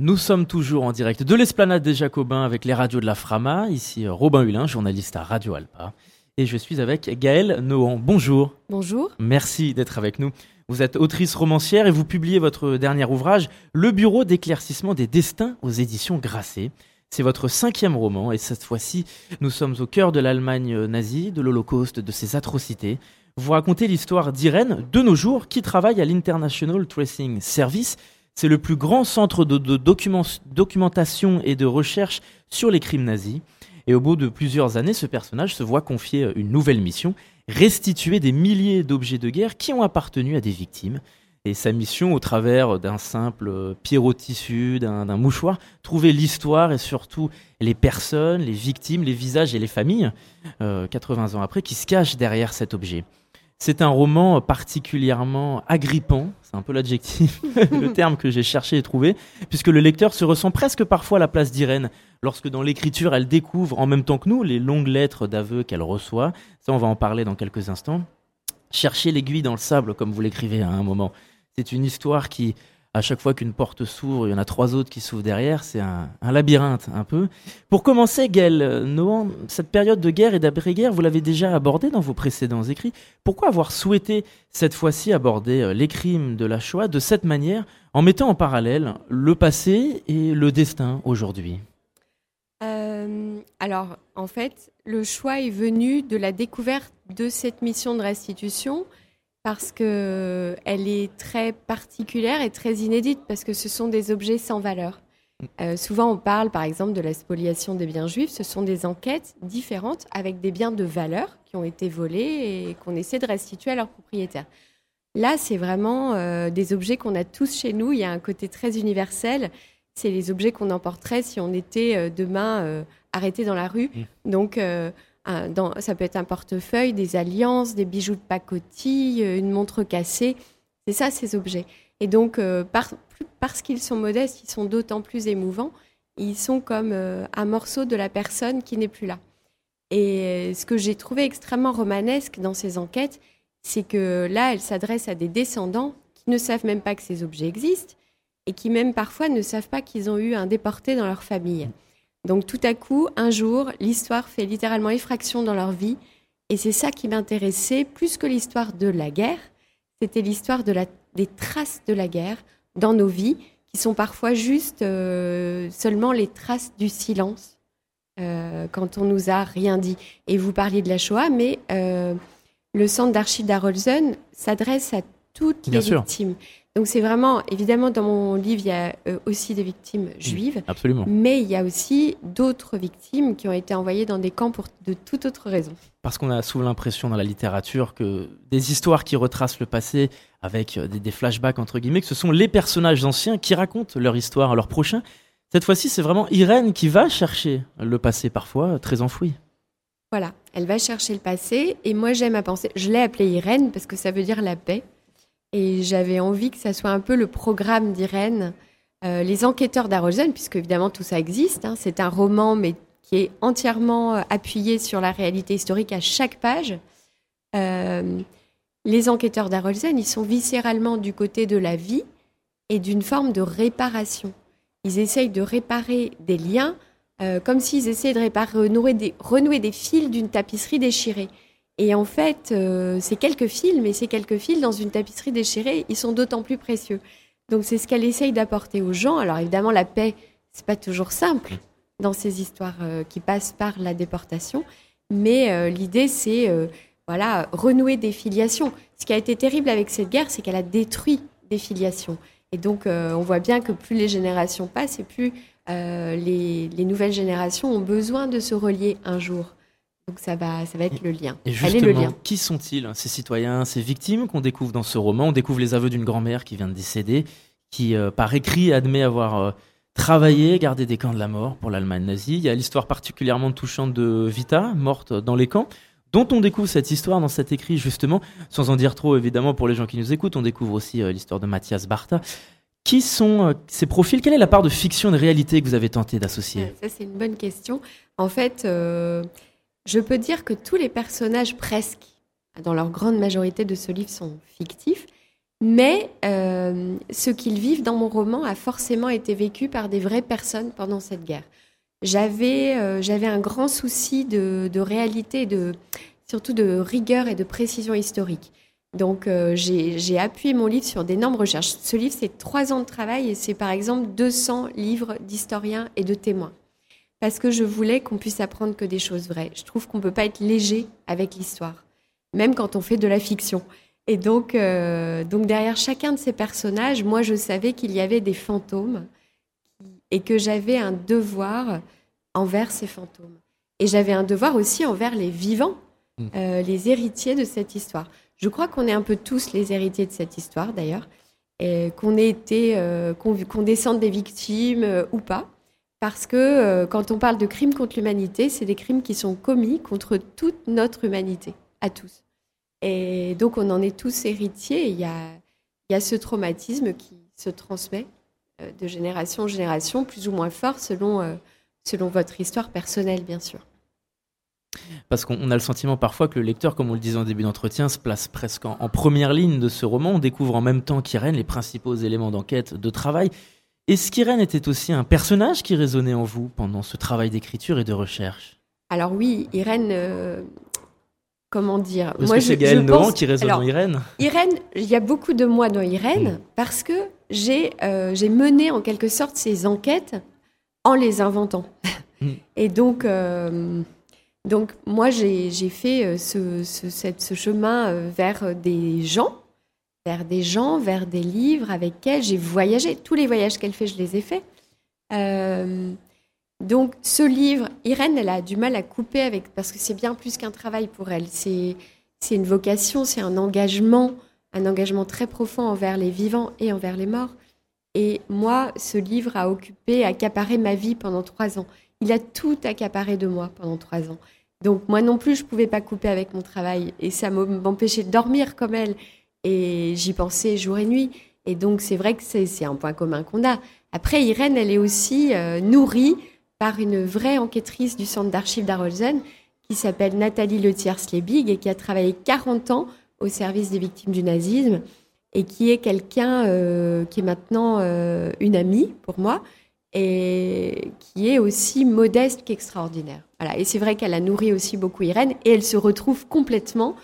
Nous sommes toujours en direct de l'esplanade des Jacobins avec les radios de la Frama. Ici euh, Robin Hulin, journaliste à Radio Alpa. Et je suis avec Gaëlle Nohan. Bonjour. Bonjour. Merci d'être avec nous. Vous êtes autrice romancière et vous publiez votre dernier ouvrage, Le Bureau d'éclaircissement des destins aux éditions Grasset. C'est votre cinquième roman et cette fois-ci, nous sommes au cœur de l'Allemagne nazie, de l'Holocauste, de ses atrocités. Vous racontez l'histoire d'Irène, de nos jours, qui travaille à l'International Tracing Service. C'est le plus grand centre de, documentation et de recherche sur les crimes nazis. Et au bout de plusieurs années, ce personnage se voit confier une nouvelle mission, restituer des milliers d'objets de guerre qui ont appartenu à des victimes. Et sa mission, au travers d'un simple pierrot tissu, d'un mouchoir, trouver l'histoire et surtout les personnes, les victimes, les visages et les familles, 80 euh, ans après, qui se cachent derrière cet objet. C'est un roman particulièrement agrippant, c'est un peu l'adjectif, le terme que j'ai cherché et trouvé, puisque le lecteur se ressent presque parfois à la place d'Irène, lorsque dans l'écriture elle découvre en même temps que nous les longues lettres d'aveu qu'elle reçoit, ça on va en parler dans quelques instants. Chercher l'aiguille dans le sable, comme vous l'écrivez à un moment, c'est une histoire qui à chaque fois qu'une porte s'ouvre, il y en a trois autres qui s'ouvrent derrière. C'est un, labyrinthe un peu. Pour commencer, Gaël Nohan, cette période de guerre et d'après-guerre, vous l'avez déjà abordée dans vos précédents écrits. Pourquoi avoir souhaité cette fois-ci aborder euh, les crimes de la Shoah de cette manière, en mettant en parallèle le passé et le destin aujourd'hui? Euh, Alors, en fait, le choix est venu de la découverte de cette mission de restitution parce qu'elle est très particulière et très inédite, parce que ce sont des objets sans valeur. Euh, souvent, on parle par exemple de la spoliation des biens juifs. Ce sont des enquêtes différentes avec des biens de valeur qui ont été volés et qu'on essaie de restituer à leurs propriétaires. Là, c'est vraiment euh, des objets qu'on a tous chez nous. Il y a un côté très universel. C'est les objets qu'on emporterait si on était euh, demain arrêté dans la rue. Donc, ça peut être un portefeuille, des alliances, des bijoux de pacotille, euh, une montre cassée. C'est ça, ces objets. Et donc, euh, parce qu'ils sont modestes, ils sont d'autant plus émouvants. Ils sont comme euh, un morceau de la personne qui n'est plus là. Et ce que j'ai trouvé extrêmement romanesque dans ces enquêtes, c'est que là, elles s'adressent à des descendants qui ne savent même pas que ces objets existent et qui même parfois ne savent pas qu'ils ont eu un déporté dans leur famille. Donc tout à coup, un jour, l'histoire fait littéralement effraction dans leur vie. Et c'est ça qui m'intéressait plus que l'histoire de la guerre. C'était l'histoire de des traces de la guerre dans nos vies, qui sont parfois juste euh, seulement les traces du silence euh, quand on nous a rien dit. Et vous parliez de la Shoah, mais euh, le centre d'archives d'Arolsen s'adresse à toutes les victimes. Donc c'est vraiment, évidemment, dans mon livre, il y a euh, aussi des victimes mmh, juives. Absolument. Mais il y a aussi d'autres victimes qui ont été envoyées dans des camps pour de toute autre raison. Parce qu'on a souvent l'impression dans la littérature que des histoires qui retracent le passé avec euh, des, flashbacks, entre guillemets, que ce sont les personnages anciens qui racontent leur histoire à leurs prochains. Cette fois-ci, c'est vraiment Irène qui va chercher le passé, parfois très enfoui. Voilà, elle va chercher le passé. Et moi, j'aime à penser, je l'ai appelée Irène parce que ça veut dire la paix. Et j'avais envie que ça soit un peu le programme d'Irène. Euh, les enquêteurs d'Arolsen, puisque évidemment tout ça existe, hein, c'est un roman mais qui est entièrement euh, appuyé sur la réalité historique à chaque page. Euh, les enquêteurs d'Arolsen, ils sont viscéralement du côté de la vie et d'une forme de réparation. Ils essayent de réparer des liens comme s'ils essayaient de renouer des fils d'une tapisserie déchirée. Et en fait, euh, ces quelques fils, mais ces quelques fils dans une tapisserie déchirée, ils sont d'autant plus précieux. Donc c'est ce qu'elle essaye d'apporter aux gens. Alors évidemment, la paix, c'est pas toujours simple dans ces histoires euh, qui passent par la déportation, mais euh, l'idée c'est voilà renouer des filiations. Ce qui a été terrible avec cette guerre, c'est qu'elle a détruit des filiations. Et donc on voit bien que plus les générations passent et plus les, les nouvelles générations ont besoin de se relier un jour. Donc ça va, ça va être le lien. Et justement, le lien. qui sont-ils, ces citoyens, ces victimes qu'on découvre dans ce roman? On découvre les aveux d'une grand-mère qui vient de décéder, qui euh, par écrit admet avoir euh, travaillé, gardé des camps de la mort pour l'Allemagne nazie. Il y a l'histoire particulièrement touchante de Vita, morte dans les camps, dont on découvre cette histoire dans cet écrit justement, sans en dire trop évidemment pour les gens qui nous écoutent. On découvre aussi euh, l'histoire de Mathias Bartha. Qui sont ces profils? Quelle est la part de fiction et de réalité que vous avez tenté d'associer? Ça, c'est une bonne question. En fait, je peux dire que tous les personnages, presque, dans leur grande majorité de ce livre, sont fictifs. Mais euh, ce qu'ils vivent dans mon roman a forcément été vécu par des vraies personnes pendant cette guerre. J'avais euh, un grand souci de, de réalité, de, surtout de rigueur et de précision historique. Donc euh, j'ai appuyé mon livre sur d'énormes recherches. Ce livre, c'est trois ans de travail et c'est par exemple 200 livres d'historiens et de témoins. Parce que je voulais qu'on puisse apprendre que des choses vraies. Je trouve qu'on ne peut pas être léger avec l'histoire, même quand on fait de la fiction. Et donc, euh, donc derrière chacun de ces personnages, moi je savais qu'il y avait des fantômes et que j'avais un devoir envers ces fantômes. Et j'avais un devoir aussi envers les vivants, mmh. euh, les héritiers de cette histoire. Je crois qu'on est un peu tous les héritiers de cette histoire d'ailleurs, et qu'on ait été, euh, qu'on descende des victimes ou pas. Parce que quand on parle de crimes contre l'humanité, c'est des crimes qui sont commis contre toute notre humanité, à tous. Et donc, on en est tous héritiers. Il y a, ce traumatisme qui se transmet euh, de génération en génération, plus ou moins fort selon, euh, selon votre histoire personnelle, bien sûr. Parce qu'on a le sentiment parfois que le lecteur, comme on le disait en début d'entretien, se place presque en, première ligne de ce roman. On découvre en même temps qu'Irène les principaux éléments d'enquête, de travail. Est-ce qu'Irène était aussi un personnage qui résonnait en vous pendant ce travail d'écriture et de recherche? Alors oui, Irène, euh, comment dire? Parce Moi, que c'est Gaël Nohan qui résonne dans Irène. Irène, il y a beaucoup de moi dans Irène mm. parce que j'ai euh, j'ai mené en quelque sorte ces enquêtes en les inventant. Mm. Et donc, euh, donc moi, j'ai fait ce, ce chemin vers des gens, vers des gens, vers des livres avec lesquels j'ai voyagé. Tous les voyages qu'elle fait, je les ai faits. Donc ce livre, Irène, elle a du mal à couper avec parce que c'est bien plus qu'un travail pour elle. C'est une vocation, c'est un engagement, un engagement très profond envers les vivants et envers les morts. Et moi, ce livre a occupé, accaparé ma vie pendant trois ans. Il a tout accaparé de moi pendant trois ans. Donc moi non plus, je pouvais pas couper avec mon travail et ça m'empêchait de dormir comme elle. Et j'y pensais jour et nuit. Et donc c'est vrai que c'est un point commun qu'on a. Après, Irène, elle est aussi euh, nourrie par une vraie enquêtrice du centre d'archives d'Arolsen qui s'appelle Nathalie Letiers-Lebig et qui a travaillé 40 ans au service des victimes du nazisme et qui est quelqu'un euh, qui est maintenant euh, une amie pour moi et qui est aussi modeste qu'extraordinaire. Voilà. Et c'est vrai qu'elle a nourri aussi beaucoup Irène et elle se retrouve complètement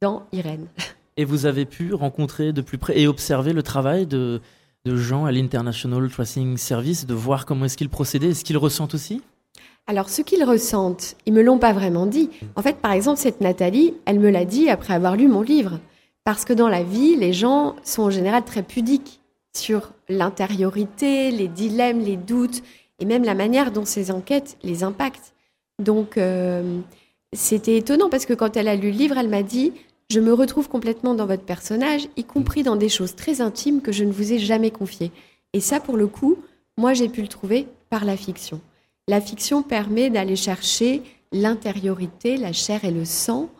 dans Irène. Et vous avez pu rencontrer de plus près et observer le travail de, de gens à l'International Tracing Service, de voir comment est-ce qu'ils procédaient, est-ce qu'ils ressentent aussi? Alors, ce qu'ils ressentent, ils me l'ont pas vraiment dit. En fait, par exemple, cette Nathalie, elle me l'a dit après avoir lu mon livre. Parce que dans la vie, les gens sont en général très pudiques sur l'intériorité, les dilemmes, les doutes, et même la manière dont ces enquêtes les impactent. Donc, euh, c'était étonnant parce que quand elle a lu le livre, elle m'a dit je me retrouve complètement dans votre personnage, y compris dans des choses très intimes que je ne vous ai jamais confiées. Et ça, pour le coup, moi, j'ai pu le trouver par la fiction. La fiction permet d'aller chercher l'intériorité, la chair et le sang,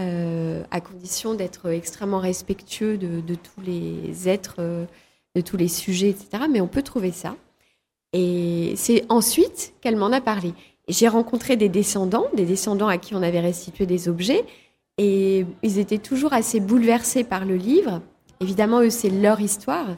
euh, à condition d'être extrêmement respectueux de, tous les êtres, euh, de tous les sujets, etc. Mais on peut trouver ça. Et c'est ensuite qu'elle m'en a parlé. J'ai rencontré des descendants, des descendants à qui on avait restitué des objets, et ils étaient toujours assez bouleversés par le livre. Évidemment, eux, c'est leur histoire.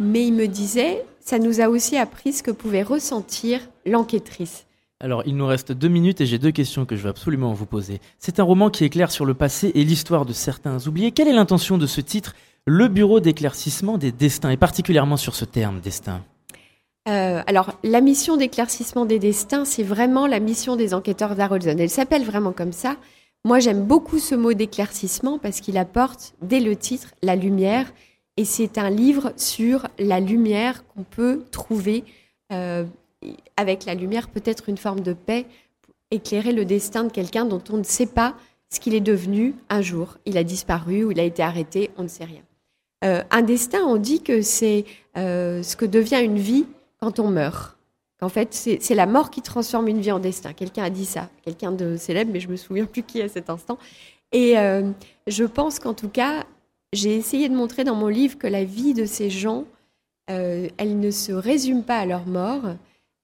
Mais ils me disaient, ça nous a aussi appris ce que pouvait ressentir l'enquêtrice. Alors, il nous reste deux minutes et j'ai deux questions que je veux absolument vous poser. C'est un roman qui éclaire sur le passé et l'histoire de certains oubliés. Quelle est l'intention de ce titre Le Bureau d'éclaircissement des destins, et particulièrement sur ce terme, destin? Euh, alors, la mission d'éclaircissement des destins, c'est vraiment la mission des enquêteurs d'Arolsen. Elle s'appelle vraiment comme ça moi, j'aime beaucoup ce mot d'éclaircissement parce qu'il apporte, dès le titre, la lumière. Et c'est un livre sur la lumière qu'on peut trouver. Euh, avec la lumière, peut-être une forme de paix, éclairer le destin de quelqu'un dont on ne sait pas ce qu'il est devenu un jour. Il a disparu ou il a été arrêté, on ne sait rien. Euh, un destin, on dit que c'est euh, ce que devient une vie quand on meurt qu'en fait, c'est la mort qui transforme une vie en destin. Quelqu'un a dit ça, quelqu'un de célèbre, mais je me souviens plus qui à cet instant. Et euh, je pense qu'en tout cas, j'ai essayé de montrer dans mon livre que la vie de ces gens, euh, elle ne se résume pas à leur mort,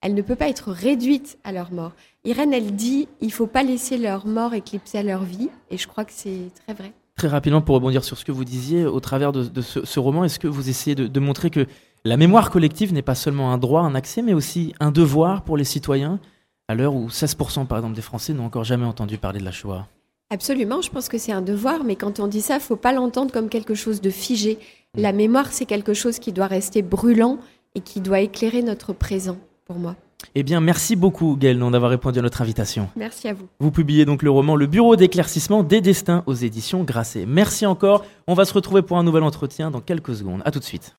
elle ne peut pas être réduite à leur mort. Irène, elle dit, il faut pas laisser leur mort éclipser leur vie, et je crois que c'est très vrai. très rapidement pour rebondir sur ce que vous disiez, au travers de, ce, roman, est-ce que vous essayez de, montrer que la mémoire collective n'est pas seulement un droit, un accès, mais aussi un devoir pour les citoyens, à l'heure où 16% par exemple des Français n'ont encore jamais entendu parler de la Shoah Absolument, je pense que c'est un devoir, mais quand on dit ça, il faut pas l'entendre comme quelque chose de figé. La mémoire, c'est quelque chose qui doit rester brûlant et qui doit éclairer notre présent, pour moi. Eh bien, merci beaucoup, Gaël, d'avoir répondu à notre invitation. Merci à vous. Vous publiez donc le roman Le Bureau d'éclaircissement des destins aux éditions Grasset. Merci encore. On va se retrouver pour un nouvel entretien dans quelques secondes. À tout de suite.